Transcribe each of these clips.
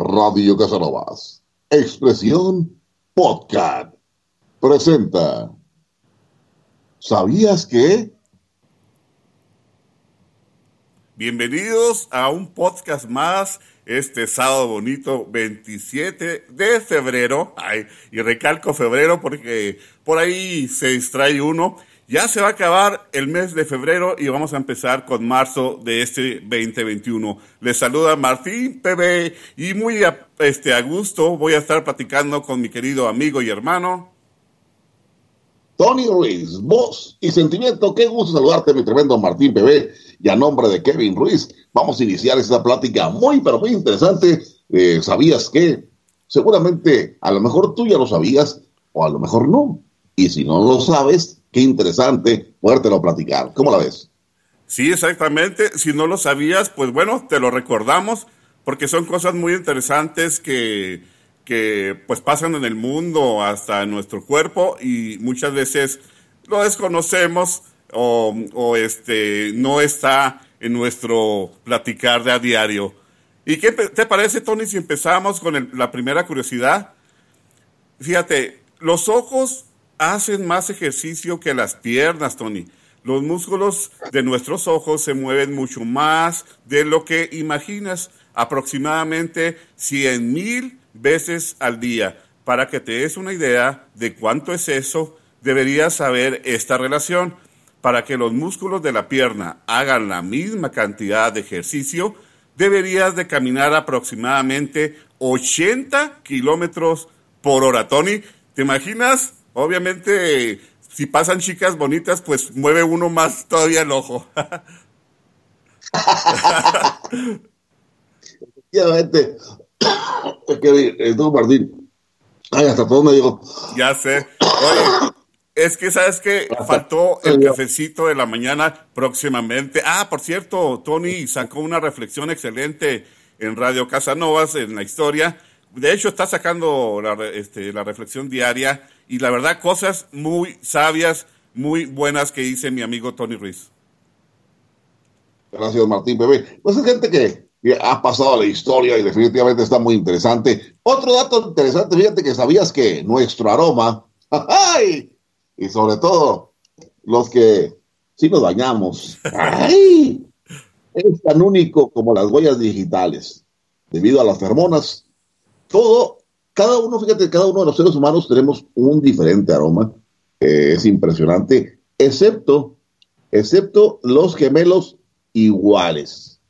Radio Casanovas, Expresión Podcast, presenta. ¿Sabías que? Bienvenidos a un podcast más este sábado bonito 27 de febrero. Ay, y recalco febrero porque por ahí se distrae uno. Ya se va a acabar el mes de febrero y vamos a empezar con marzo de este 2021. Les saluda Martín PB y muy a, este, a gusto voy a estar platicando con mi querido amigo y hermano. Tony Ruiz, voz y sentimiento. Qué gusto saludarte, mi tremendo Martín PB. Y a nombre de Kevin Ruiz, vamos a iniciar esta plática muy, pero muy interesante. Eh, ¿Sabías que? Seguramente, a lo mejor tú ya lo sabías o a lo mejor no. Y si no lo sabes, qué interesante podértelo platicar. ¿Cómo la ves? Sí, exactamente. Si no lo sabías, pues bueno, te lo recordamos porque son cosas muy interesantes que, que pues pasan en el mundo, hasta en nuestro cuerpo y muchas veces lo desconocemos o, o este, no está en nuestro platicar de a diario. ¿Y qué te parece, Tony, si empezamos con el, la primera curiosidad? Fíjate, los ojos hacen más ejercicio que las piernas, Tony. Los músculos de nuestros ojos se mueven mucho más de lo que imaginas, aproximadamente 100 mil veces al día. Para que te des una idea de cuánto es eso, deberías saber esta relación. Para que los músculos de la pierna hagan la misma cantidad de ejercicio, deberías de caminar aproximadamente 80 kilómetros por hora. Tony, ¿te imaginas Obviamente, si pasan chicas bonitas, pues mueve uno más todavía el ojo. Efectivamente. Es que, eh, Martín. Ay, hasta todo me digo. Ya sé. Oye, es que, ¿sabes que Faltó el cafecito de la mañana próximamente. Ah, por cierto, Tony sacó una reflexión excelente en Radio Casanovas, en la historia. De hecho, está sacando la, este, la reflexión diaria y la verdad cosas muy sabias, muy buenas que dice mi amigo Tony Ruiz. Gracias, Martín Bebé. Pues es gente que, ha pasado a la historia y definitivamente está muy interesante. Otro dato interesante, fíjate que sabías que nuestro aroma, ¡ay! y sobre todo los que sí nos dañamos, ¡ay! es tan único como las huellas digitales. Debido a las hormonas, todo cada uno, fíjate, cada uno de los seres humanos tenemos un diferente aroma. Eh, es impresionante, excepto, excepto los gemelos iguales.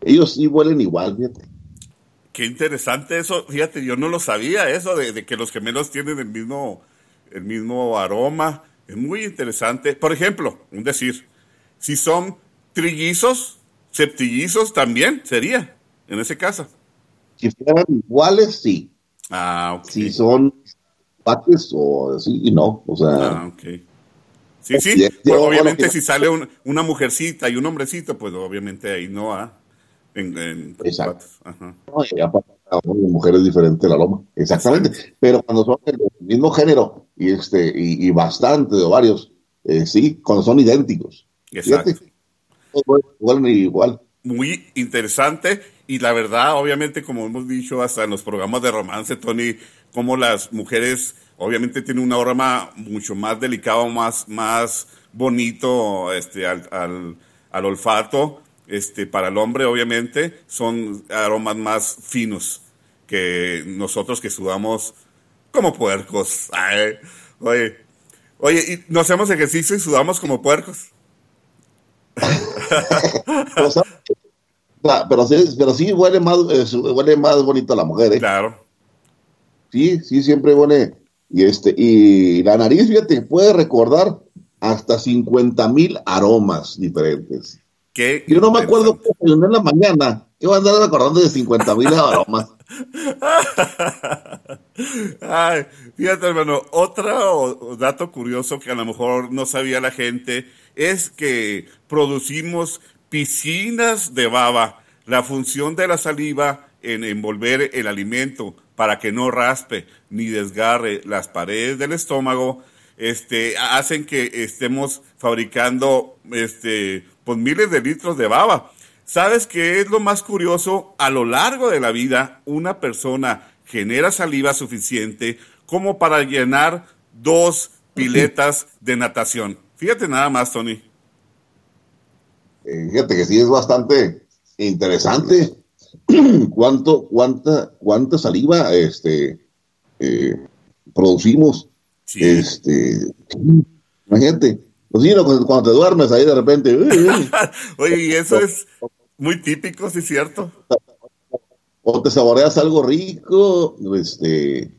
Ellos sí huelen igual, fíjate. Qué interesante eso, fíjate, yo no lo sabía, eso de, que los gemelos tienen el mismo, el mismo aroma. Es muy interesante. Por ejemplo, un decir, si son trillizos, septillizos también sería, en ese caso. Si fueran iguales, sí. Ah, Si son paques o así, y no, o sea. Ah, ok. Sí, sí, pues, obviamente si sale una mujercita y un hombrecito, pues obviamente ahí no, ¿ah? En, Exacto. Ajá. No, ya para mujeres diferente la loma, exactamente. Pero cuando son del mismo género y este y, bastante de varios, eh, sí, cuando son idénticos. Exacto. igual, igual. Muy interesante y la verdad, obviamente, como hemos dicho hasta en los programas de romance, Tony, como las mujeres obviamente tienen un aroma mucho más delicado, más, más bonito este, al, al, olfato. Este, para el hombre, obviamente, son aromas más finos que nosotros que sudamos como puercos. oye, oye, y no hacemos ejercicio y sudamos como puercos. pero sí, pero sí huele más, huele más bonito a la mujer, ¿eh? Claro. Sí, sí, siempre huele. Y este, y la nariz, fíjate, puede recordar hasta 50 mil aromas diferentes. ¿Qué? Yo no me acuerdo que en la mañana. Yo voy a andar recordando de 50 mil aromas. Ay, fíjate, hermano, otro dato curioso que a lo mejor no sabía la gente es que producimos piscinas de baba. La función de la saliva en envolver el alimento para que no raspe ni desgarre las paredes del estómago, este, hacen que estemos fabricando este, pues miles de litros de baba. ¿Sabes qué es lo más curioso? A lo largo de la vida, una persona genera saliva suficiente como para llenar dos piletas de natación. Fíjate nada más, Tony. Eh, fíjate que sí es bastante interesante cuánto, cuánta, cuánta saliva este, eh, producimos. Este, imagínate, pues sí, cuando te duermes ahí de repente. Oye, y eso es muy típico, sí cierto. O te saboreas algo rico, este,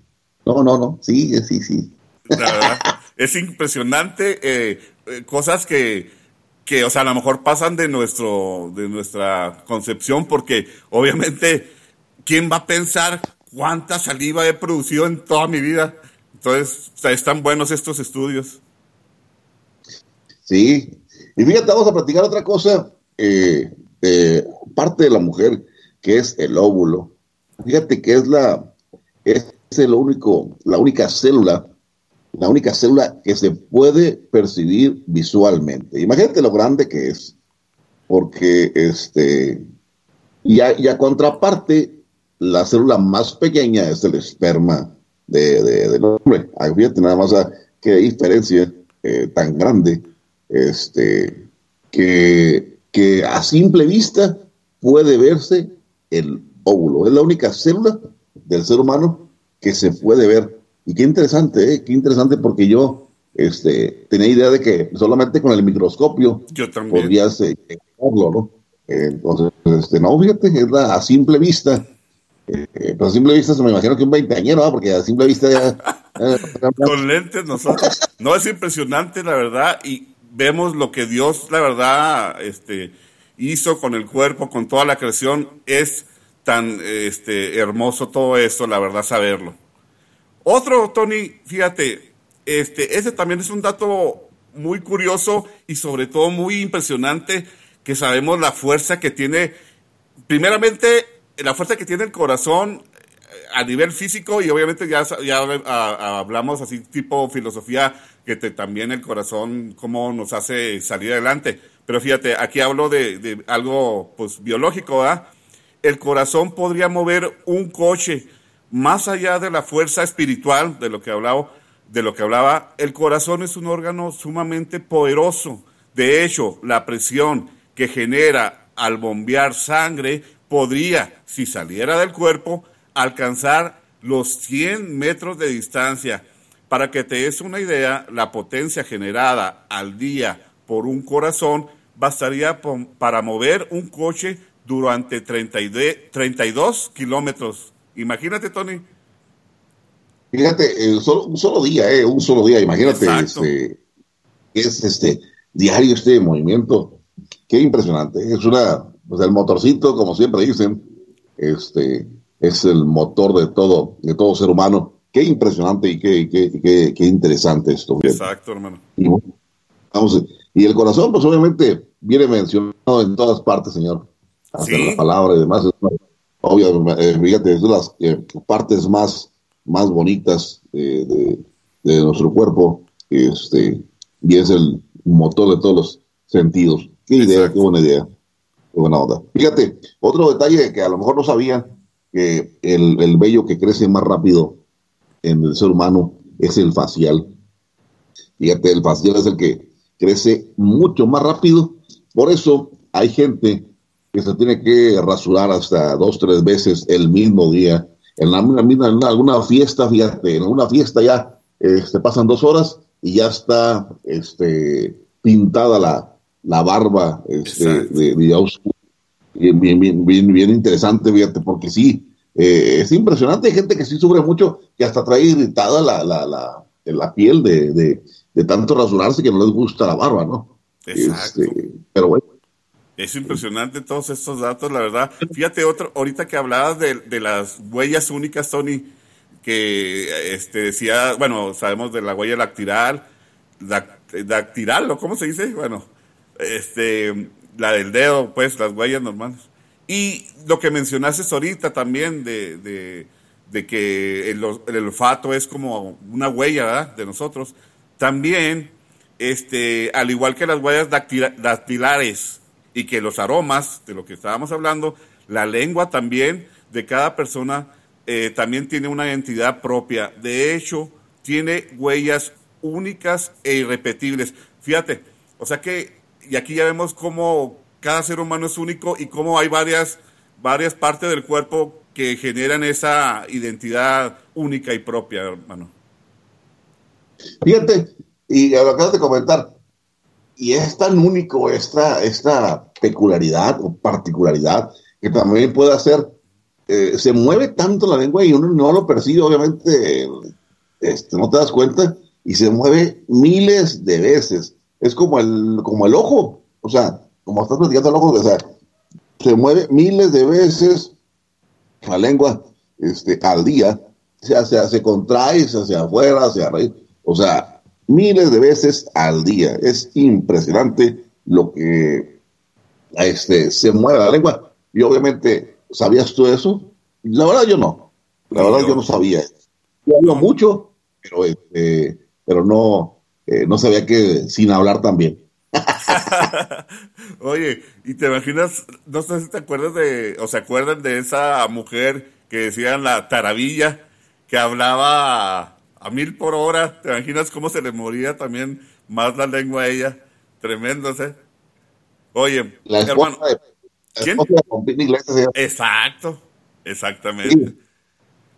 no, no, no, sí, sí, sí. La verdad, es impresionante, eh, eh, cosas que, que, o sea, a lo mejor pasan de nuestro, de nuestra concepción, porque obviamente, ¿quién va a pensar cuánta saliva he producido en toda mi vida? Entonces, están buenos estos estudios. Sí, y fíjate, vamos a platicar otra cosa, eh, parte de la mujer, que es el óvulo. Fíjate que es la, es el único, la única célula, la única célula que se puede percibir visualmente. Imagínate lo grande que es, porque este, y a, contraparte, la célula más pequeña es el esperma de, del hombre. Fíjate nada más a qué diferencia eh, tan grande, este, que, que a simple vista puede verse el óvulo. Es la única célula del ser humano que se puede ver. Y qué interesante, ¿eh? qué interesante porque yo este, tenía idea de que solamente con el microscopio yo también. podías eh, ¿no? entonces, este, no, fíjate, es la, a simple vista. Eh, pero a simple vista se me imagino que un veinteañero, ¿no? porque a simple vista ya... con lentes nosotros. No, es impresionante, la verdad, y vemos lo que Dios, la verdad, este, hizo con el cuerpo, con toda la creación, es tan este, hermoso todo esto, la verdad, saberlo. Otro, Tony, fíjate, este, ese también es un dato muy curioso y sobre todo muy impresionante, que sabemos la fuerza que tiene, primeramente, la fuerza que tiene el corazón eh, a nivel físico y obviamente ya, ya hablamos así tipo filosofía, que también el corazón, cómo nos hace salir adelante. Pero fíjate, aquí hablo de, de algo pues biológico, ¿verdad? el corazón podría mover un coche más allá de la fuerza espiritual de lo que hablaba, de lo que hablaba, el corazón es un órgano sumamente poderoso. De hecho, la presión que genera al bombear sangre podría, si saliera del cuerpo, alcanzar los 100 metros de distancia. Para que te des una idea, la potencia generada al día por un corazón bastaría para mover un coche durante 32 kilómetros. Imagínate, Tony. Fíjate, un solo día, eh, un solo día, imagínate, este, es este diario este movimiento. Qué impresionante. Es una, pues el motorcito, como siempre dicen, este, es el motor de todo, de todo ser humano. Qué impresionante y qué, qué, qué, interesante esto. Exacto, hermano. Y, vamos, y el corazón, pues obviamente viene mencionado en todas partes, señor hasta la palabra y demás. Eh, fíjate, es de las eh, partes más, más bonitas eh, de, nuestro cuerpo, este, y es el motor de todos los sentidos. Qué idea, qué buena idea, qué buena onda. Fíjate, otro detalle que a lo mejor no sabía, que el, el vello que crece más rápido en el ser humano es el facial. Fíjate, el facial es el que crece mucho más rápido. Por eso hay gente que se tiene que rasurar hasta dos, tres veces el mismo día. En, la, en alguna fiesta, fíjate, en alguna fiesta ya este, pasan dos horas y ya está este, pintada la, la barba este, de, Bien, bien, bien, bien, bien interesante, fíjate, porque sí, eh, es impresionante. Hay gente que sí sufre mucho, que hasta trae irritada la, la, la, la piel de, de, de, tanto rasurarse que no les gusta la barba, ¿no? Exacto. Este, pero bueno, es impresionante todos estos datos, la verdad. Fíjate, otro, ahorita que hablabas de, las huellas únicas, Tony, que este, decía, bueno, sabemos de la huella dactilar, dactiral, ¿o cómo se dice? Bueno, este, la del dedo, pues, las huellas normales. Y lo que mencionaste ahorita también de, que el, olfato es como una huella, ¿verdad? De nosotros. También, este, al igual que las huellas dactilares, y que los aromas, de lo que estábamos hablando, la lengua también de cada persona eh, también tiene una identidad propia. De hecho, tiene huellas únicas e irrepetibles. Fíjate, o sea que, y aquí ya vemos cómo cada ser humano es único y cómo hay varias, varias partes del cuerpo que generan esa identidad única y propia, hermano. Fíjate, y lo acabas de comentar, y es tan único esta, esta peculiaridad o particularidad que también puede hacer, eh, se mueve tanto la lengua y uno no lo percibe, obviamente, este, no te das cuenta, y se mueve miles de veces. Es como el, como el ojo, o sea, como estás platicando el ojo, o sea, se mueve miles de veces la lengua este, al día, se, se contrae, hacia afuera, hacia arriba, o sea, miles de veces al día. Es impresionante lo que este, se mueve la lengua. Y obviamente, ¿sabías tú eso? La verdad yo no. La verdad yo no sabía. Yo hablo mucho, pero, este, pero no, eh, no sabía que sin hablar también. Oye, ¿y te imaginas? No sé si te acuerdas de, o se acuerdan de esa mujer que decían la taravilla, que hablaba a, mil por hora. ¿Te imaginas cómo se le moría también más la lengua a ella? Tremendo, ¿eh? Oye, la hermano. ¿Quién? Exacto, exactamente.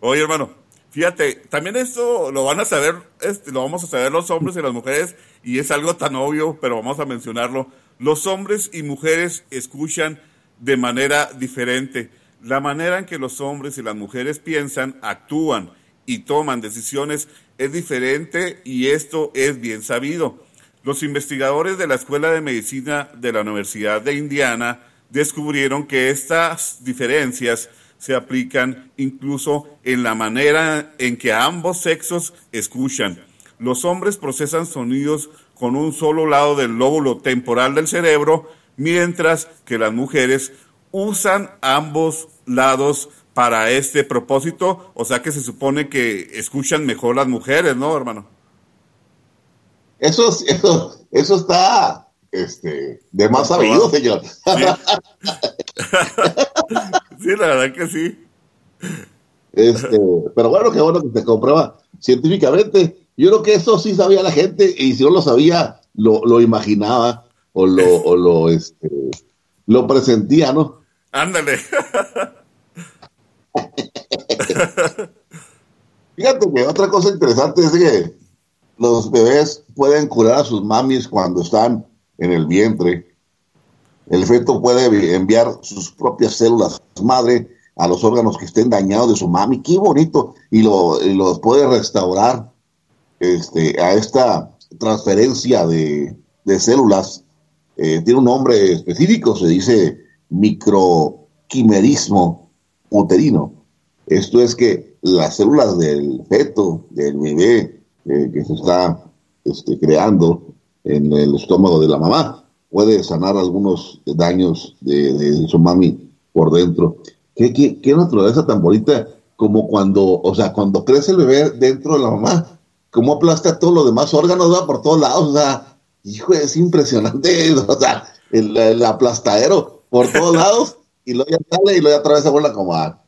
Oye, hermano, fíjate, también esto lo van a saber, este, lo vamos a saber los hombres y las mujeres, y es algo tan obvio, pero vamos a mencionarlo. Los hombres y mujeres escuchan de manera diferente. La manera en que los hombres y las mujeres piensan, actúan y toman decisiones es diferente y esto es bien sabido. Los investigadores de la Escuela de Medicina de la Universidad de Indiana descubrieron que estas diferencias se aplican incluso en la manera en que ambos sexos escuchan. Los hombres procesan sonidos con un solo lado del lóbulo temporal del cerebro, mientras que las mujeres usan ambos lados para este propósito, o sea que se supone que escuchan mejor las mujeres, ¿no, hermano? Eso, eso, eso está este, de más sabido, señor. Sí. la verdad que sí. Este, pero bueno, qué bueno que se comprueba científicamente. Yo creo que eso sí sabía la gente y si no lo sabía, lo, lo imaginaba o lo, o lo, este, lo presentía, ¿no? Ándale. Fíjate que otra cosa interesante es que los bebés pueden curar a sus mamis cuando están en el vientre. El feto puede enviar sus propias células madre a los órganos que estén dañados de su mami. Qué bonito. Y, lo, los puede restaurar este, a esta transferencia de, células. Eh, tiene un nombre específico, se dice microquimerismo uterino. Esto es que las células del feto, del bebé eh, que se está este, creando en el estómago de la mamá, puede sanar algunos daños de, su mami por dentro. ¿Qué, qué, naturaleza tan bonita como cuando, o sea, cuando crece el bebé dentro de la mamá, cómo aplasta todos los demás órganos, va por todos lados, o sea, hijo, es impresionante, o sea, el, aplastadero por todos lados, y luego ya sale y luego ya otra vez se vuelve a acomodar.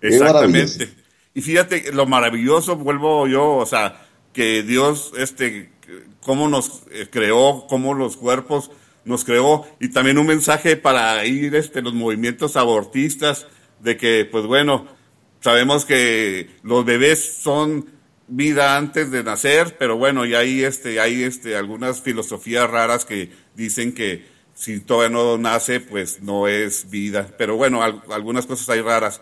Exactamente. Y fíjate, lo maravilloso, vuelvo yo, o sea, que Dios, este, cómo nos eh, creó, cómo los cuerpos nos creó, y también un mensaje para ir, este, los movimientos abortistas, de que, pues bueno, sabemos que los bebés son vida antes de nacer, pero bueno, y hay este, hay este, algunas filosofías raras que dicen que si todavía no nace, pues no es vida. Pero bueno, algunas cosas hay raras.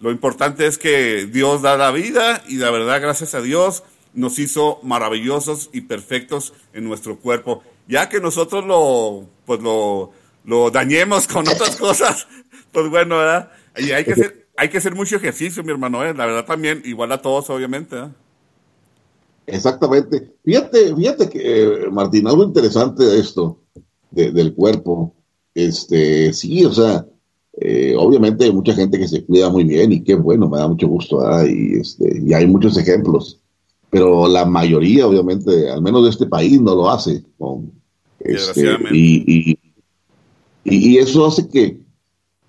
Lo importante es que Dios da la vida y la verdad, gracias a Dios, nos hizo maravillosos y perfectos en nuestro cuerpo. Ya que nosotros lo, pues lo, lo dañemos con otras cosas, pues bueno, ¿verdad? Y hay que hacer, hay que hacer mucho ejercicio, mi hermano, ¿eh? la verdad también, igual a todos, obviamente. Exactamente. Fíjate, fíjate que, eh, Martín, algo interesante de esto, del cuerpo, este, sí, o sea, eh, obviamente hay mucha gente que se cuida muy bien y qué bueno, me da mucho gusto, y, este, y hay muchos ejemplos, pero la mayoría, obviamente, al menos de este país, no lo hace. Este, y, Y, eso hace que,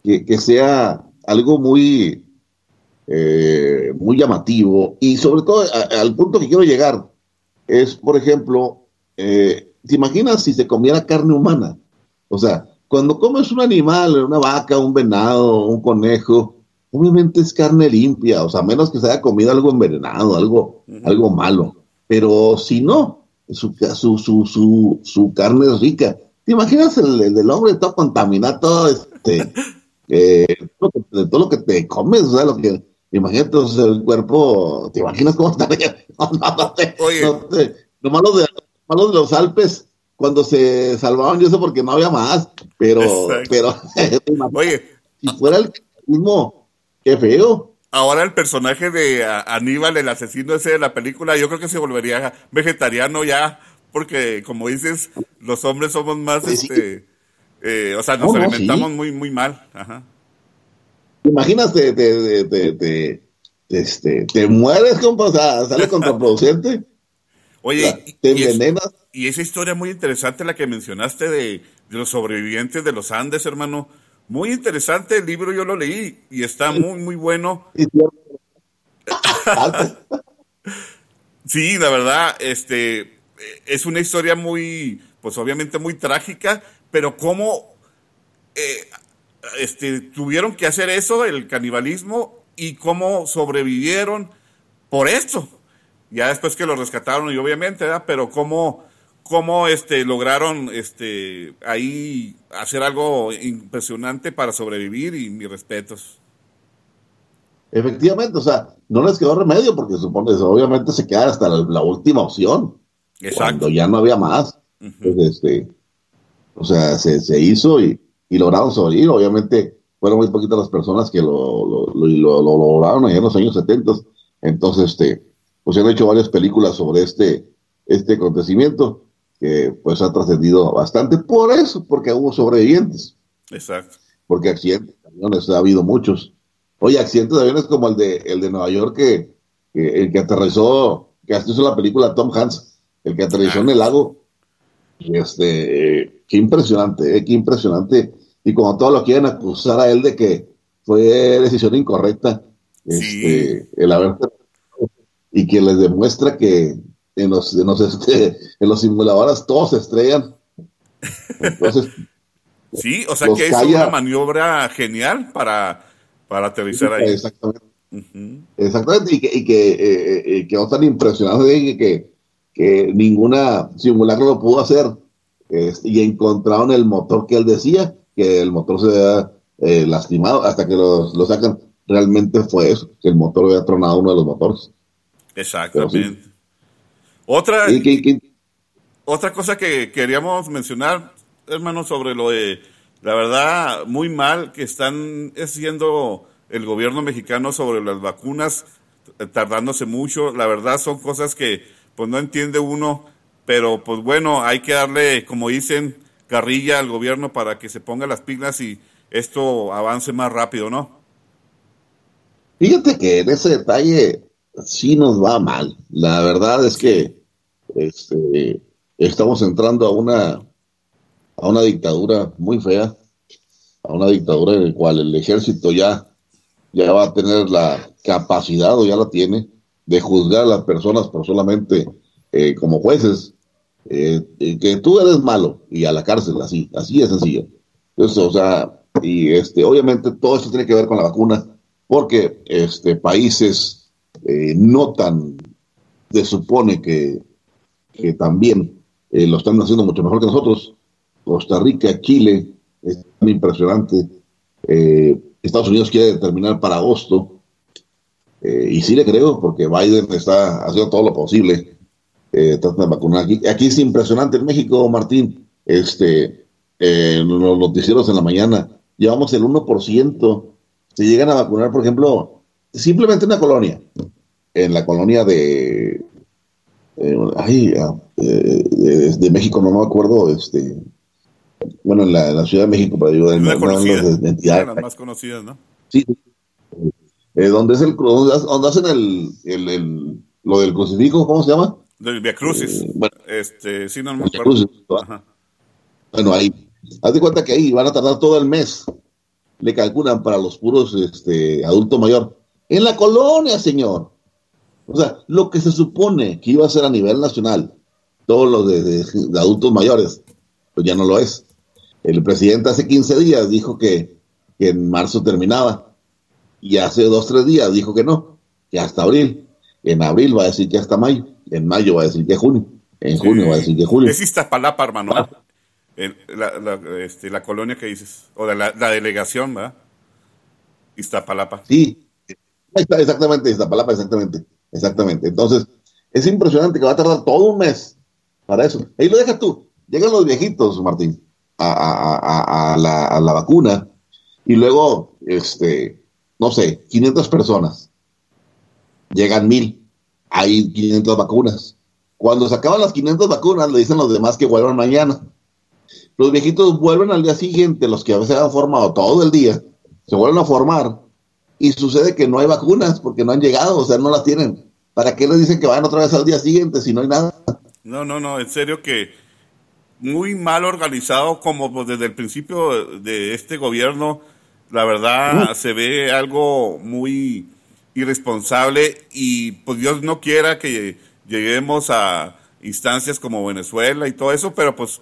que, sea algo muy, eh, muy llamativo y sobre todo al punto que quiero llegar es, por ejemplo, eh, ¿te imaginas si se comiera carne humana? O sea, cuando comes un animal, una vaca, un venado, un conejo, obviamente es carne limpia, o sea, menos que se haya comido algo envenenado, algo, algo malo. Pero si no, su, su, su, su, carne es rica. ¿Te imaginas el, hombre todo contaminado, todo este, eh, todo, lo que, te comes, o sea, lo que, imagínate el cuerpo, ¿te imaginas cómo estaría? No, no, Oye. lo malo de, malo de los Alpes, cuando se salvaban, yo sé porque no había más, pero, pero, oye, si fuera el mismo, Qué feo. Ahora el personaje de Aníbal, el asesino ese de la película, yo creo que se volvería vegetariano ya, porque como dices, los hombres somos más, este, eh, o sea, nos alimentamos muy, muy mal. Ajá. Imagínate, te, te, te, este, te mueres, compa, o sea, sale contraproducente. Oye, te envenenas. y esa historia muy interesante, la que mencionaste de, de los sobrevivientes de los Andes, hermano muy interesante el libro, yo lo leí y está muy, muy bueno. sí, la verdad, este, es una historia muy, pues obviamente muy trágica, pero cómo eh, este, tuvieron que hacer eso, el canibalismo, y cómo sobrevivieron por esto. Ya después que lo rescataron, y obviamente, ¿verdad? pero cómo cómo este, lograron este, ahí hacer algo impresionante para sobrevivir y mis respetos. Efectivamente, o sea, no les quedó remedio porque supone, obviamente se queda hasta la, última opción. Exacto. Cuando ya no había más. este, o sea, se, hizo y, lograron sobrevivir. Obviamente fueron muy poquitas las personas que lo, lo, lograron allá en los años 70. Entonces, este, pues se han hecho varias películas sobre este, este acontecimiento que pues ha trascendido bastante por eso, porque hubo sobrevivientes. Exacto. Porque accidentes de aviones ha habido muchos. Oye, accidentes de aviones como el de el de Nueva York que, el que aterrizó, que hasta hizo la película Tom Hanks, el que aterrizó en el lago. Este, qué impresionante, eh, qué impresionante. Y como todos lo quieren acusar a él de que fue decisión incorrecta, este, el haber y que les demuestra que en los, en los, este, en los simuladores todos se estrellan. Entonces, sí, o sea que es una maniobra genial para, para aterrizar ahí. Exactamente. Exactamente, y que, y que, eh, eh quedó tan impresionante de que, que ninguna simulacro lo pudo hacer. Este, y encontraron el motor que él decía, que el motor se había eh, lastimado, hasta que lo, lo, sacan. Realmente fue eso, que el motor había tronado uno de los motores. Exactamente. Otra, otra cosa que queríamos mencionar, hermano, sobre lo de, la verdad, muy mal que están haciendo el gobierno mexicano sobre las vacunas, eh, tardándose mucho. La verdad son cosas que pues no entiende uno, pero pues bueno, hay que darle, como dicen, carrilla al gobierno para que se ponga las pilas y esto avance más rápido, ¿no? Fíjate que en ese detalle sí nos va mal. La verdad es que este, estamos entrando a una, a una dictadura muy fea, a una dictadura en la cual el ejército ya, ya va a tener la capacidad o ya la tiene de juzgar a las personas por solamente eh, como jueces, eh, que tú eres malo y a la cárcel, así, así de sencillo. Entonces, o sea, y este, obviamente todo esto tiene que ver con la vacuna, porque este, países eh, notan, se supone que, que también eh, lo están haciendo mucho mejor que nosotros. Costa Rica, Chile, es impresionante. Eh, Estados Unidos quiere terminar para agosto. y sí le creo, porque Biden está haciendo todo lo posible. trata de vacunar aquí. Aquí es impresionante en México, Martín. Este, los noticieros en la mañana, llevamos el 1%. Se llegan a vacunar, por ejemplo, simplemente una colonia, en la colonia de, eh, ay, ah, eh, de, México, no me acuerdo, este, bueno, en la, Ciudad de México, para ayudar en, las más conocidas, ¿no? Sí, eh, donde es el donde hacen el, el, el, lo del crucifijo, ¿cómo se llama? Del Via Crucis. Eh, bueno, este, sí, no me acuerdo. Bueno, ahí, Haz de cuenta que ahí van a tardar todo el mes. Le calculan para los puros este, adulto mayor. En la colonia, señor. O sea, lo que se supone que iba a ser a nivel nacional, todos los de, adultos mayores, pues ya no lo es. El presidente hace 15 días dijo que, que en marzo terminaba. Y hace dos, tres días dijo que no, que hasta abril. En abril va a decir que hasta mayo. En mayo va a decir que junio. En junio va a decir que julio. Es Iztapalapa, hermano. la, este, la, colonia que dices. O de la, delegación, ¿verdad? Iztapalapa. Sí, exactamente, Iztapalapa, exactamente. Exactamente. Entonces, es impresionante que va a tardar todo un mes para eso. Ahí lo dejas tú. Llegan los viejitos, Martín, a, la, a la vacuna y luego, este, no sé, 500 personas. Llegan mil. Hay 500 vacunas. Cuando se acaban las 500 vacunas, le dicen los demás que vuelvan mañana. Los viejitos vuelven al día siguiente, los que a veces han formado todo el día, se vuelven a formar y sucede que no hay vacunas porque no han llegado, o sea, no las tienen. ¿Para qué les dicen que vayan otra vez al día siguiente si no hay nada? No, no, no, en serio que muy mal organizado como pues, desde el principio de este gobierno, la verdad se ve algo muy irresponsable y pues Dios no quiera que lleguemos a instancias como Venezuela y todo eso, pero pues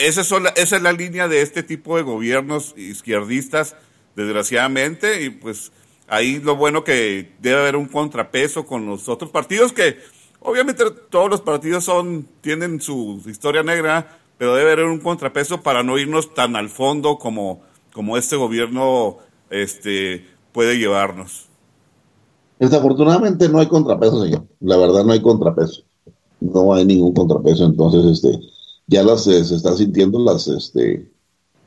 esa es, la, esa es la línea de este tipo de gobiernos izquierdistas, desgraciadamente, y pues ahí lo bueno que debe haber un contrapeso con los otros partidos que obviamente todos los partidos son tienen su historia negra, pero debe haber un contrapeso para no irnos tan al fondo como, como este gobierno este, puede llevarnos. Desafortunadamente no hay contrapeso, señor. La verdad no hay contrapeso. No hay ningún contrapeso. Entonces, este, ya las, eh, se están sintiendo las, este,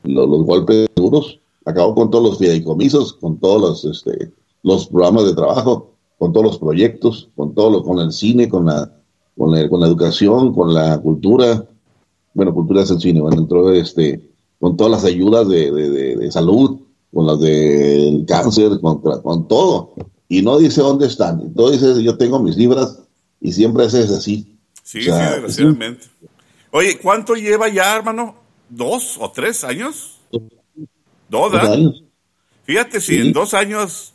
los, golpes duros. Acabó con todos los fideicomisos, con todos los, este, los programas de trabajo, con todos los proyectos, con todo lo, con el cine, con la, con la, con la educación, con la cultura. Bueno, cultura es el cine, bueno, entró este, con todas las ayudas de, de, de, salud, con las del cáncer, con, con todo y no dice dónde están. Entonces dice, yo tengo mis libras y siempre es así. Sí, sí, desgraciadamente. Oye, ¿cuánto lleva ya, hermano? ¿Dos o tres años? Dos, años. Fíjate, si en dos años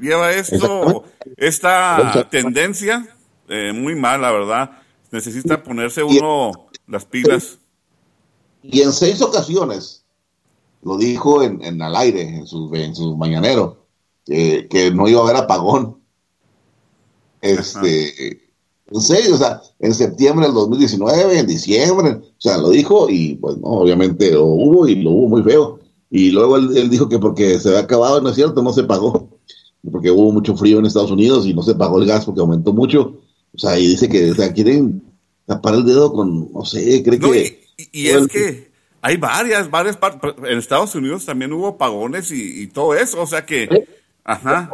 lleva esto, esta tendencia, eh, muy mal, la verdad. Necesita ponerse uno las pilas. Y en seis ocasiones, lo dijo en, en al aire, en su, en su mañanero, que, no iba a haber apagón. Este, en serio, o sea, en septiembre del 2019, en diciembre, o sea, lo dijo y pues no, obviamente lo hubo y lo hubo muy feo. Y luego él, dijo que porque se había acabado, no es cierto, no se pagó, porque hubo mucho frío en Estados Unidos y no se pagó el gas porque aumentó mucho. O sea, y dice que o sea, quieren tapar el dedo con, no sé, cree que... Y, es que hay varias, varias partes, en Estados Unidos también hubo apagones y, todo eso, o sea que... Ajá.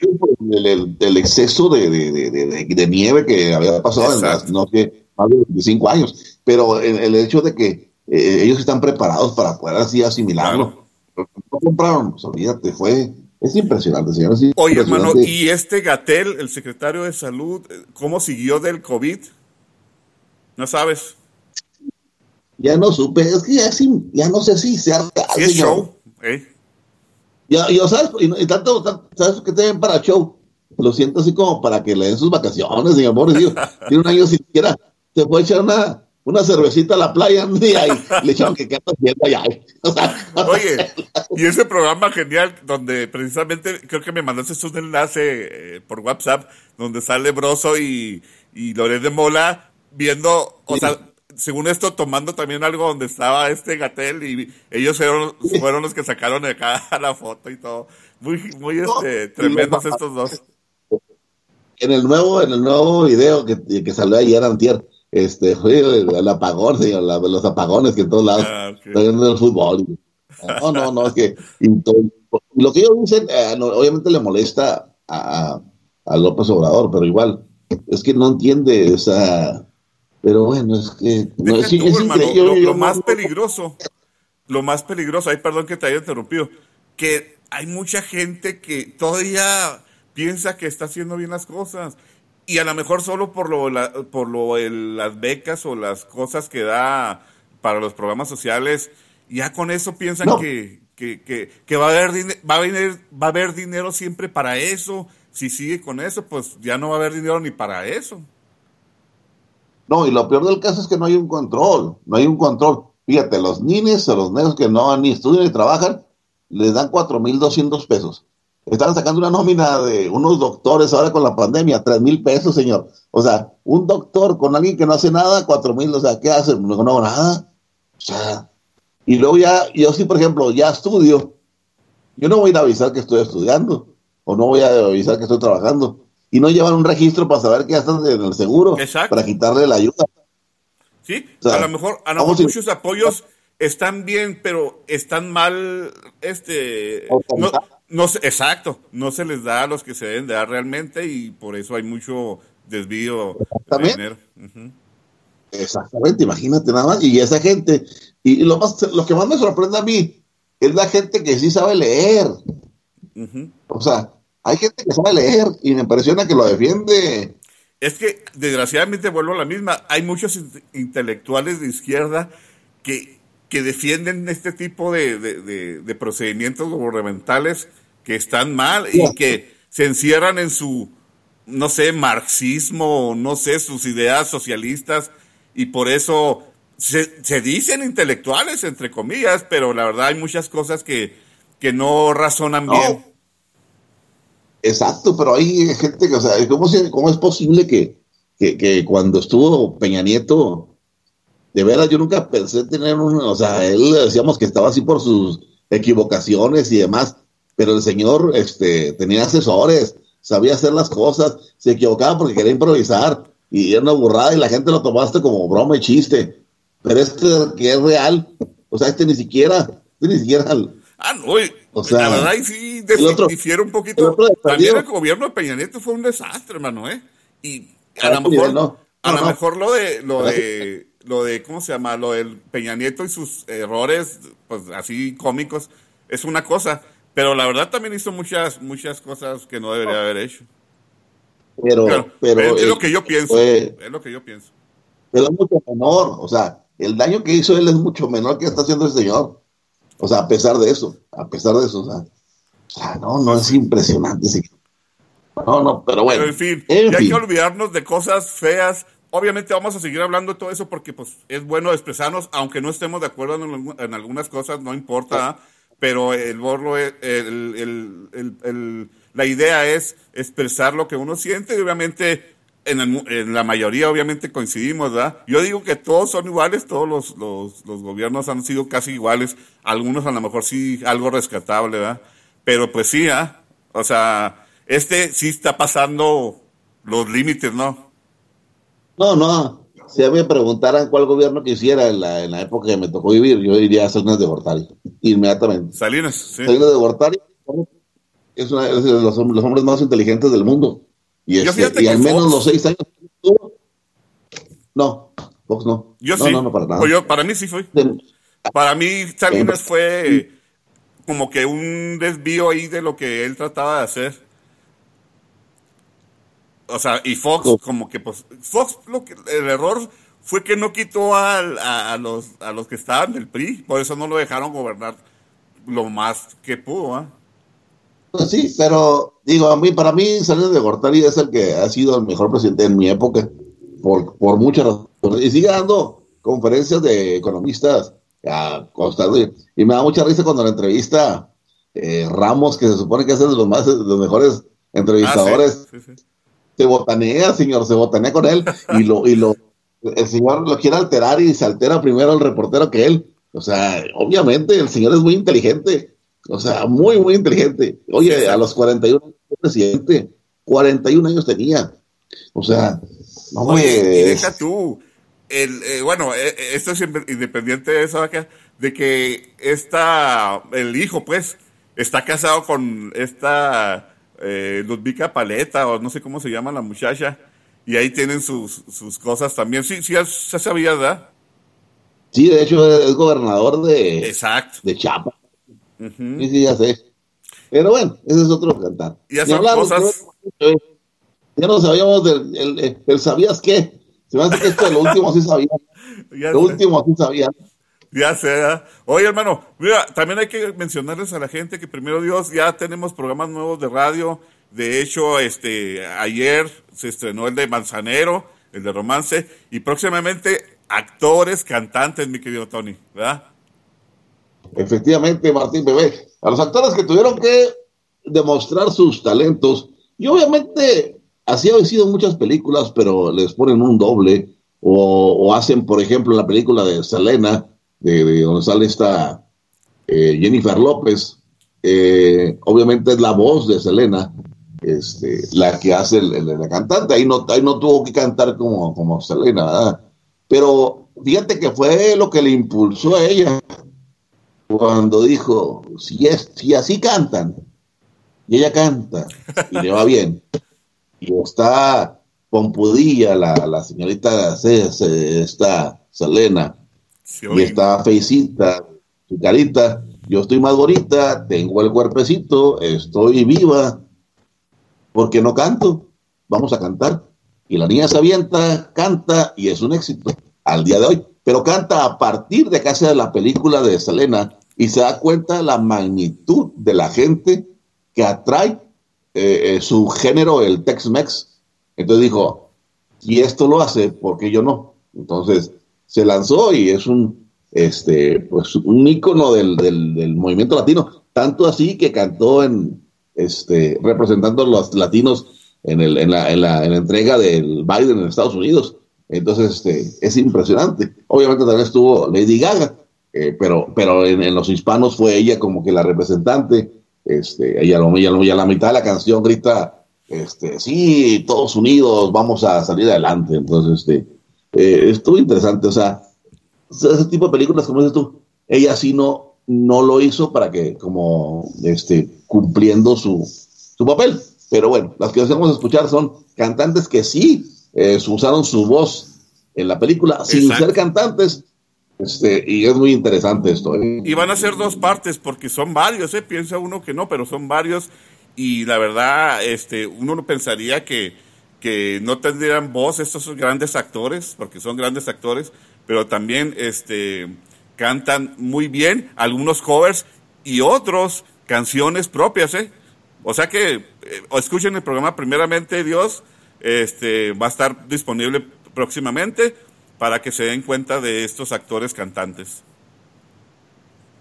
El, exceso de, de, nieve que había pasado en las, no sé, más de 25 años. Pero el, hecho de que eh, ellos están preparados para poder así asimilarlo. No compraron, pues, olvídate, fue. Es impresionante, señor. Oye, hermano, ¿y este Gatel, el secretario de Salud, cómo siguió del COVID? ¿No sabes? Ya no supe, es que ya, ya no sé si sea Sí es show, ¿eh? Ya, yo, ¿sabes? Y, tanto, ¿sabes qué te para show? Lo siento así como para que le den sus vacaciones, amor. Digo, tiene un año siquiera. Se puede echar una, una cervecita a la playa y ahí le echaron que queda haciendo allá. Oye, y ese programa genial donde precisamente creo que me mandaste un enlace eh, por WhatsApp donde sale Broso y, y Loret de Mola viendo, o sea, según esto, tomando también algo donde estaba este Gatel y ellos fueron, fueron los que sacaron de acá la foto y todo. Muy, muy este, tremendos estos dos. En el nuevo, en el nuevo video que, que salió ayer antier, este, fue el, apagón, señor, los apagones que en todos lados, ah, en el fútbol. No, no, no, es que lo que ellos dicen, eh, obviamente le molesta a, a López Obrador, pero igual, es que no entiende esa pero bueno, es que... lo, más peligroso, lo más peligroso, ay, perdón que te haya interrumpido, que hay mucha gente que todavía piensa que está haciendo bien las cosas y a lo mejor solo por lo, por lo las becas o las cosas que da para los programas sociales Ya con eso piensan que, que, va, a haber va, a venir, va a haber dinero siempre para eso. Si sigue con eso, pues ya no va a haber dinero ni para eso. No, y lo peor del caso es que no hay un control, no hay un control. Fíjate, los niños o los negros que no ni estudian ni trabajan, les dan 4.200 pesos. Están sacando una nómina de unos doctores ahora con la pandemia, tres mil pesos, señor. O sea, un doctor con alguien que no hace nada, cuatro mil, o sea, ¿qué hace? No, no nada. O sea, y luego ya, yo sí, por ejemplo, ya estudio. Yo no voy a ir a avisar que estoy estudiando, o no voy a avisar que estoy trabajando. Y no llevan un registro para saber que ya están en el seguro, para quitarle la ayuda. Sí, a lo mejor, a lo mejor muchos apoyos están bien, pero están mal, este, no, exacto, no se les da a los que se deben dar realmente y por eso hay mucho desvío de dinero. Exactamente, imagínate nada más. Y esa gente, y lo, más, lo que más me sorprende a mí es la gente que sí sabe leer. O sea, hay gente que sabe leer y me impresiona que lo defiende. Es que, desgraciadamente, vuelvo a la misma, hay muchos intelectuales de izquierda que que defienden este tipo de, procedimientos gubernamentales que están mal y que se encierran en su, no sé, marxismo, no sé, sus ideas socialistas y por eso se, dicen intelectuales, entre comillas, pero la verdad hay muchas cosas que, que no razonan bien. Exacto, pero hay gente que, o sea, ¿cómo, cómo es posible que, que cuando estuvo Peña Nieto de veras, yo nunca pensé tener un, o sea, él decíamos que estaba así por sus equivocaciones y demás, pero el señor este, tenía asesores, sabía hacer las cosas, se equivocaba porque quería improvisar y era una burrada y la gente lo tomaste como broma y chiste. Pero este que es real, o sea, este ni siquiera, este ni siquiera. Ah, no, o sea, la verdad sí difiere un poquito. También el gobierno de Peña Nieto fue un desastre, hermano, ¿eh? Y a lo mejor, a lo mejor lo de, lo de lo de, ¿cómo se llama? Lo del Peña Nieto y sus errores, pues así cómicos, es una cosa. Pero la verdad también hizo muchas, muchas cosas que no debería haber hecho. Pero, pero, es, lo que yo pienso. es lo que yo pienso. Pero es mucho menor. O sea, el daño que hizo él es mucho menor que está haciendo el señor. O sea, a pesar de eso, a pesar de eso, o sea, no, no es impresionante. No, no, pero bueno. en fin, hay que olvidarnos de cosas feas obviamente vamos a seguir hablando de todo eso porque pues es bueno expresarnos, aunque no estemos de acuerdo en, algunas cosas, no importa, pero el borro, el, la idea es expresar lo que uno siente y obviamente en, la mayoría obviamente coincidimos, ¿verdad? Yo digo que todos son iguales, todos los, los, los, gobiernos han sido casi iguales, algunos a lo mejor sí algo rescatable, ¿verdad? Pero pues sí, ¿ah? O sea, este sí está pasando los límites, ¿no? No, no. Si a mí me preguntaran cuál gobierno quisiera en la, en la época que me tocó vivir, yo diría a Salinas de Gortari, inmediatamente. Salinas, sí. Salinas de Gortari es, uno de los, hombres más inteligentes del mundo. Y, este, y al menos los seis años No, Fox no. Yo sí. No, no, para nada. Pues para mí sí fue. Para mí Salinas fue como que un desvío ahí de lo que él trataba de hacer o sea, y Fox, como que pues, Fox, lo que, el error fue que no quitó a, a, los, a los que estaban del PRI, por eso no lo dejaron gobernar lo más que pudo, ¿ah? Pues sí, pero digo, a mí, para mí, Salinas de Gortari es el que ha sido el mejor presidente en mi época, por, por muchas razones. Y sigue dando conferencias de economistas a Y me da mucha risa cuando la entrevista eh, Ramos, que se supone que es de los más de los mejores entrevistadores. Ah, se botanea, señor, se botanea con él y lo, y lo, el señor lo quiere alterar y se altera primero el reportero que él. O sea, obviamente el señor es muy inteligente, o sea, muy, muy inteligente. Oye, a los 41 años presidente, 41 años tenía. O sea, no me... deja tú. El, eh, bueno, eh, eh, esto es independiente de eso, de que esta, el hijo, pues, está casado con esta eh, Ludvika Paleta, o no sé cómo se llama la muchacha, y ahí tienen sus, sus cosas también. Sí, sí, se sabía, ¿verdad? Sí, de hecho es gobernador de, Exacto. de Chiapas. Sí, sí, ya sé. Pero bueno, ese es otro cantar. Ya son cosas... Ya no sabíamos del, sabías qué. Se me hace que esto de lo último sí sabía. lo último sí sabía. Ya sea. Oye, hermano, mira, también hay que mencionarles a la gente que primero Dios, ya tenemos programas nuevos de radio. De hecho, este, ayer se estrenó el de Manzanero, el de Romance, y próximamente actores, cantantes, mi querido Tony, ¿verdad? Efectivamente, Martín Bebé. A los actores que tuvieron que demostrar sus talentos, y obviamente así ha sido muchas películas, pero les ponen un doble, o, hacen, por ejemplo, la película de Selena, de, donde sale esta eh, Jennifer López, eh, obviamente es la voz de Selena, este, la que hace el, la cantante, ahí no, ahí no tuvo que cantar como, como Selena, pero fíjate que fue lo que le impulsó a ella cuando dijo, si, es, si así cantan, y ella canta, y le va bien, y está pompudilla la, la señorita esta Selena, y está feicita, su carita, yo estoy más bonita, tengo el cuerpecito, estoy viva, porque no canto, vamos a cantar. Y la niña se avienta, canta y es un éxito al día de hoy. Pero canta a partir de casi de la película de Selena y se da cuenta de la magnitud de la gente que atrae eh, eh, su género, el Tex-Mex. Entonces dijo, si esto lo hace, ¿por qué yo no? Entonces se lanzó y es un, este, pues, un ícono del, del, movimiento latino, tanto así que cantó en, este, representando a los latinos en, el, en, la, en, la, en la entrega del Biden en Estados Unidos. Entonces, este, es impresionante. Obviamente también estuvo Lady Gaga, eh, pero, pero en, los hispanos fue ella como que la representante, este, ella, ella, la mitad de la canción grita, este, sí, todos unidos, vamos a salir adelante, entonces, este, eh, estuvo interesante, o sea, ese tipo de películas, como dices tú, ella sí no, no lo hizo para que, como, este, cumpliendo su, su papel, pero bueno, las que vamos a escuchar son cantantes que sí eh, usaron su voz en la película sin ser cantantes, este, y es muy interesante esto. ¿eh? Y van a ser dos partes, porque son varios, ¿eh? piensa uno que no, pero son varios. Y la verdad, este, uno no pensaría que, que no tendrían voz estos grandes actores, porque son grandes actores, pero también este, cantan muy bien, algunos covers y otros canciones propias. ¿eh? O sea que eh, escuchen el programa primeramente Dios, este, va a estar disponible próximamente para que se den cuenta de estos actores cantantes.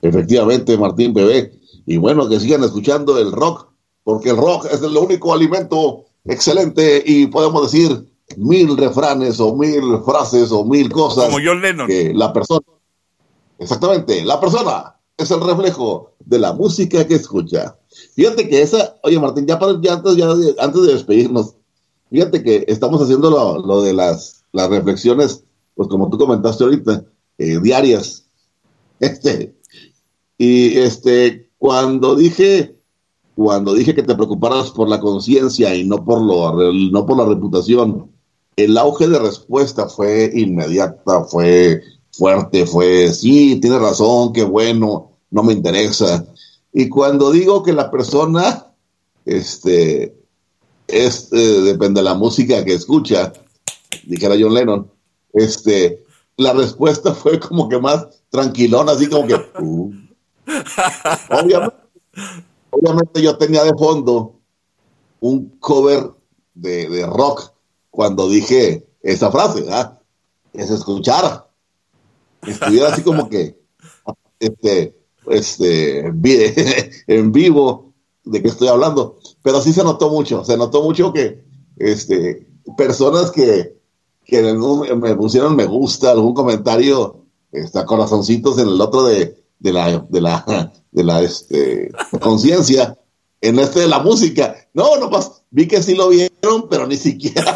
Efectivamente, Martín Bebé. Y bueno, que sigan escuchando el rock, porque el rock es el único alimento excelente y podemos decir mil refranes o mil frases o mil cosas. Como John Lennon. Que la persona, exactamente, la persona es el reflejo de la música que escucha. Fíjate que esa, oye Martín, ya, ya, antes, ya antes de despedirnos, fíjate que estamos haciendo lo, lo de las, las reflexiones pues como tú comentaste ahorita, eh, diarias. Este, y este, cuando dije, cuando dije que te preocuparas por la conciencia y no por lo, no por la reputación, el auge de respuesta fue inmediata, fue fuerte, fue sí, tienes razón, qué bueno, no me interesa. Y cuando digo que la persona, este, es, eh, depende de la música que escucha, dijera John Lennon, este, la respuesta fue como que más tranquilona, así como que... Uh. Obviamente, yo tenía de fondo un cover de, rock cuando dije esa frase, que se escuchara, estuviera así como que este, este, en vivo de qué estoy hablando, pero sí se notó mucho, se notó mucho que este, personas que que me pusieron me gusta, algún comentario, está corazoncitos en el otro de, de la, de la, de la este, conciencia, en este de la música. No, no pas, vi que sí lo vieron, pero ni siquiera.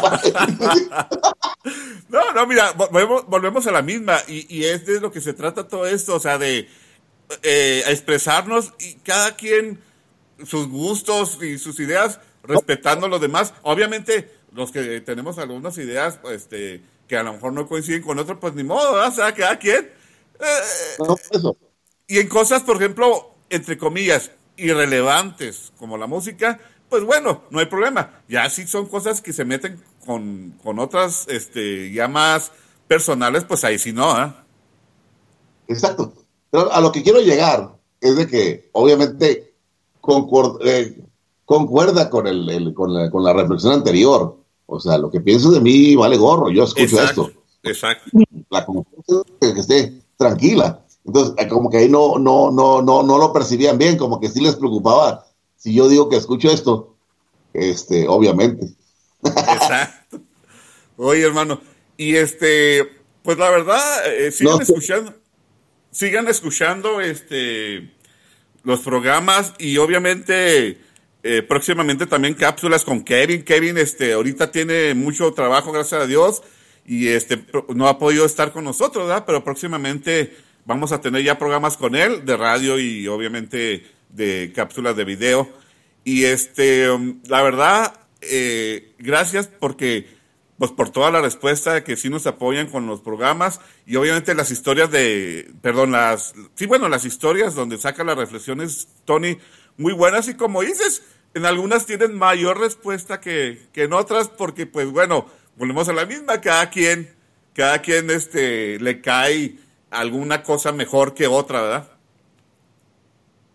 no, no, mira, volvemos, volvemos a la misma, y, y es de lo que se trata todo esto, o sea, de eh, expresarnos y cada quien sus gustos y sus ideas respetando a los demás. Obviamente, los que tenemos algunas ideas este, que a lo mejor no coinciden con otros, pues ni modo, o sea, cada quien. Eh, y en cosas, por ejemplo, entre comillas, irrelevantes, como la música, pues bueno, no hay problema. Ya si son cosas que se meten con, con otras, este, ya más personales, pues ahí sí no, ¿eh? Exacto. Pero a lo que quiero llegar es de que, obviamente, eh, concuerda con, el, con, la, con, la, reflexión anterior. O sea, lo que pienso de mí vale gorro. Yo escucho esto. Exacto. La confianza que esté tranquila. Entonces, eh, como que ahí no, no, no, no, no lo percibían bien, como que sí les preocupaba. Si yo digo que escucho esto, este, obviamente. Exacto. Oye, hermano, y este, pues la verdad, eh, sigan escuchando, sigan escuchando este los programas y obviamente eh, próximamente también cápsulas con Kevin. Kevin, este, ahorita tiene mucho trabajo, gracias a Dios, y este no ha podido estar con nosotros, ¿verdad? Pero próximamente vamos a tener ya programas con él de radio y obviamente de cápsulas de video. Y este, la verdad, eh, gracias porque, pues por toda la respuesta que sí nos apoyan con los programas y obviamente las historias de, perdón, las, sí, bueno, las historias donde saca las reflexiones, Tony, muy buenas y como dices, en algunas tienen mayor respuesta que, que en otras porque, pues bueno, volvemos a la misma, cada quien, cada quien este, le cae alguna cosa mejor que otra, ¿verdad?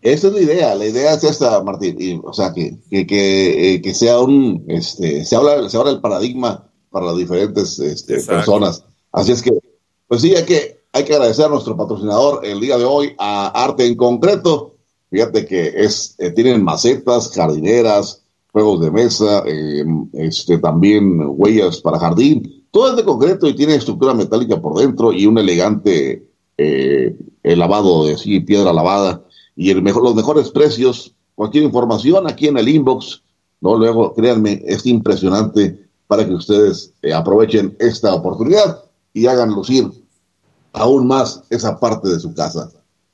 Esa es la idea, la idea es esta, Martín, y, o sea, que, que, que, eh, que, sea un, este, se habla, se habla el paradigma para las diferentes este, personas. Así es que, pues sí, hay que, hay que agradecer a nuestro patrocinador el día de hoy, a Arte en Concreto. Fíjate que es, eh, tienen macetas, jardineras, juegos de mesa, eh, este, también huellas para jardín. Todo es de concreto y tiene estructura metálica por dentro y un elegante lavado de sí, piedra lavada y el mejor, los mejores precios. Cualquier información aquí en el inbox, ¿no? Luego, créanme, es impresionante para que ustedes eh, aprovechen esta oportunidad y hagan lucir aún más esa parte de su casa.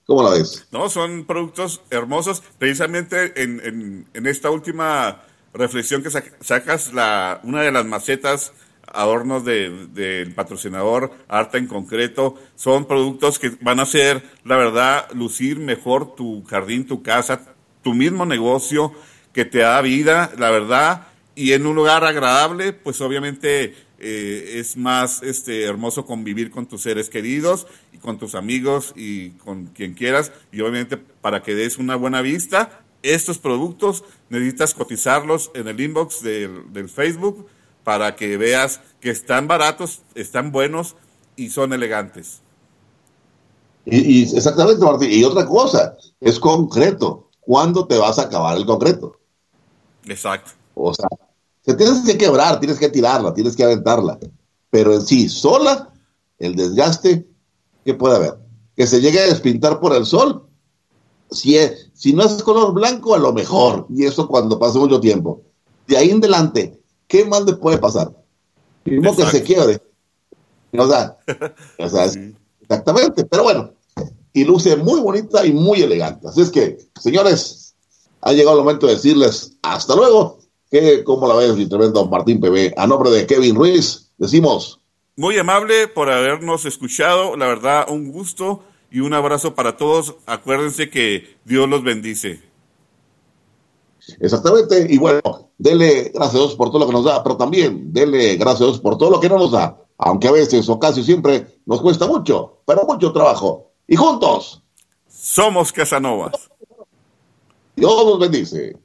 ¿Cómo la ves? No, son productos hermosos. Precisamente en, en, esta última reflexión que sacas, la, una de las macetas adornos del patrocinador, arte en concreto, son productos que van a hacer, la verdad, lucir mejor tu jardín, tu casa, tu mismo negocio, que te da vida, la verdad, y en un lugar agradable, pues obviamente eh, es más este, hermoso convivir con tus seres queridos y con tus amigos y con quien quieras, y obviamente para que des una buena vista, estos productos necesitas cotizarlos en el inbox del, del Facebook para que veas que están baratos, están buenos y son elegantes. Y, exactamente, Martín. Y otra cosa, es concreto. ¿Cuándo te vas a acabar el concreto? Exacto. O sea, te tienes que quebrar, tienes que tirarla, tienes que aventarla. Pero en sí, sola, el desgaste, ¿qué puede haber? Que se llegue a despintar por el sol. Si, es, si no es color blanco, a lo mejor. Y eso cuando pase mucho tiempo. De ahí en adelante, ¿qué más le puede pasar? Mismo que se quiebre. O sea, exactamente, pero bueno, y luce muy bonita y muy elegante. Así es que, señores, ha llegado el momento de decirles hasta luego. Que, como la ves, mi tremendo Martín PB, a nombre de Kevin Ruiz, decimos. Muy amable por habernos escuchado, la verdad, un gusto y un abrazo para todos. Acuérdense que Dios los bendice. Exactamente, y bueno, dele gracias a Dios por todo lo que nos da, pero también dele gracias a Dios por todo lo que no nos da, aunque a veces o casi siempre nos cuesta mucho, pero mucho trabajo. Y juntos somos Casanovas. Dios nos bendice.